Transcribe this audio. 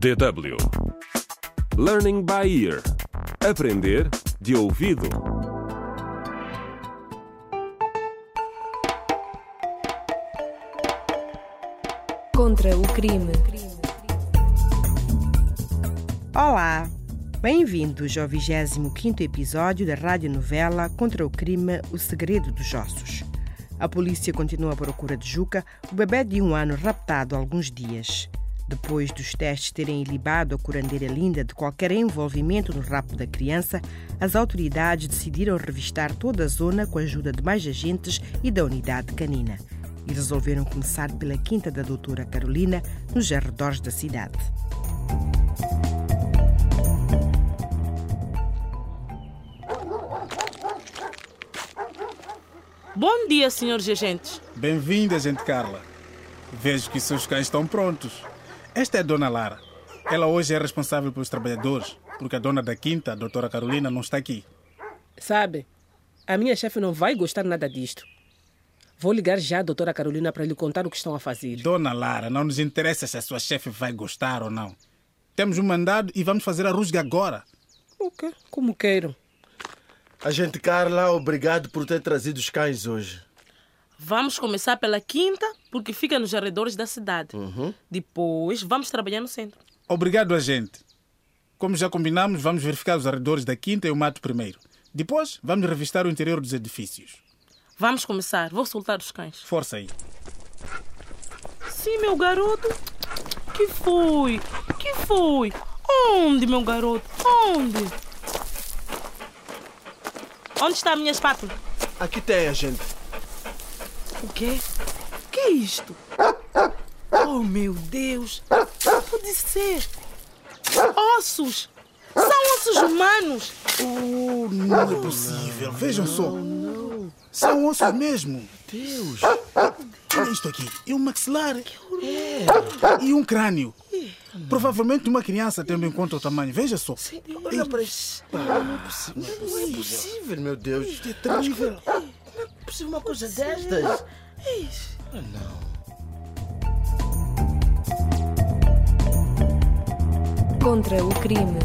DW Learning by Ear Aprender de ouvido. Contra o crime. Olá! Bem-vindos ao 25 episódio da radionovela Contra o crime O Segredo dos Ossos. A polícia continua à procura de Juca, o bebê de um ano raptado há alguns dias. Depois dos testes terem ilibado a curandeira Linda de qualquer envolvimento no rapto da criança, as autoridades decidiram revistar toda a zona com a ajuda de mais agentes e da unidade canina. E resolveram começar pela quinta da doutora Carolina, nos arredores da cidade. Bom dia, senhores agentes. Bem-vinda, gente Carla. Vejo que seus cães estão prontos. Esta é a dona Lara. Ela hoje é responsável pelos trabalhadores, porque a dona da quinta, a doutora Carolina, não está aqui. Sabe, a minha chefe não vai gostar nada disto. Vou ligar já à doutora Carolina para lhe contar o que estão a fazer. Dona Lara, não nos interessa se a sua chefe vai gostar ou não. Temos um mandado e vamos fazer a rusga agora. O quê? Como queiram. Agente Carla, obrigado por ter trazido os cães hoje. Vamos começar pela quinta, porque fica nos arredores da cidade. Depois, vamos trabalhar no centro. Obrigado, agente. Como já combinamos, vamos verificar os arredores da quinta e o mato primeiro. Depois, vamos revistar o interior dos edifícios. Vamos começar. Vou soltar os cães. Força aí. Sim, meu garoto. Que foi? Que foi? Onde, meu garoto? Onde? Onde está a minha espátula? Aqui tem, agente. O quê? O que é isto? Oh, meu Deus! Pode ser! Ossos! São ossos humanos! Oh, não é possível. Vejam só. São ossos mesmo. Deus. Olha isto aqui. É um maxilar. E um crânio. Provavelmente uma criança, tendo em conta o tamanho. Veja só. Olha para isto. Não é possível. Não é possível, meu Deus. Isto é terrível. Não possível uma coisa destas. Contra o crime.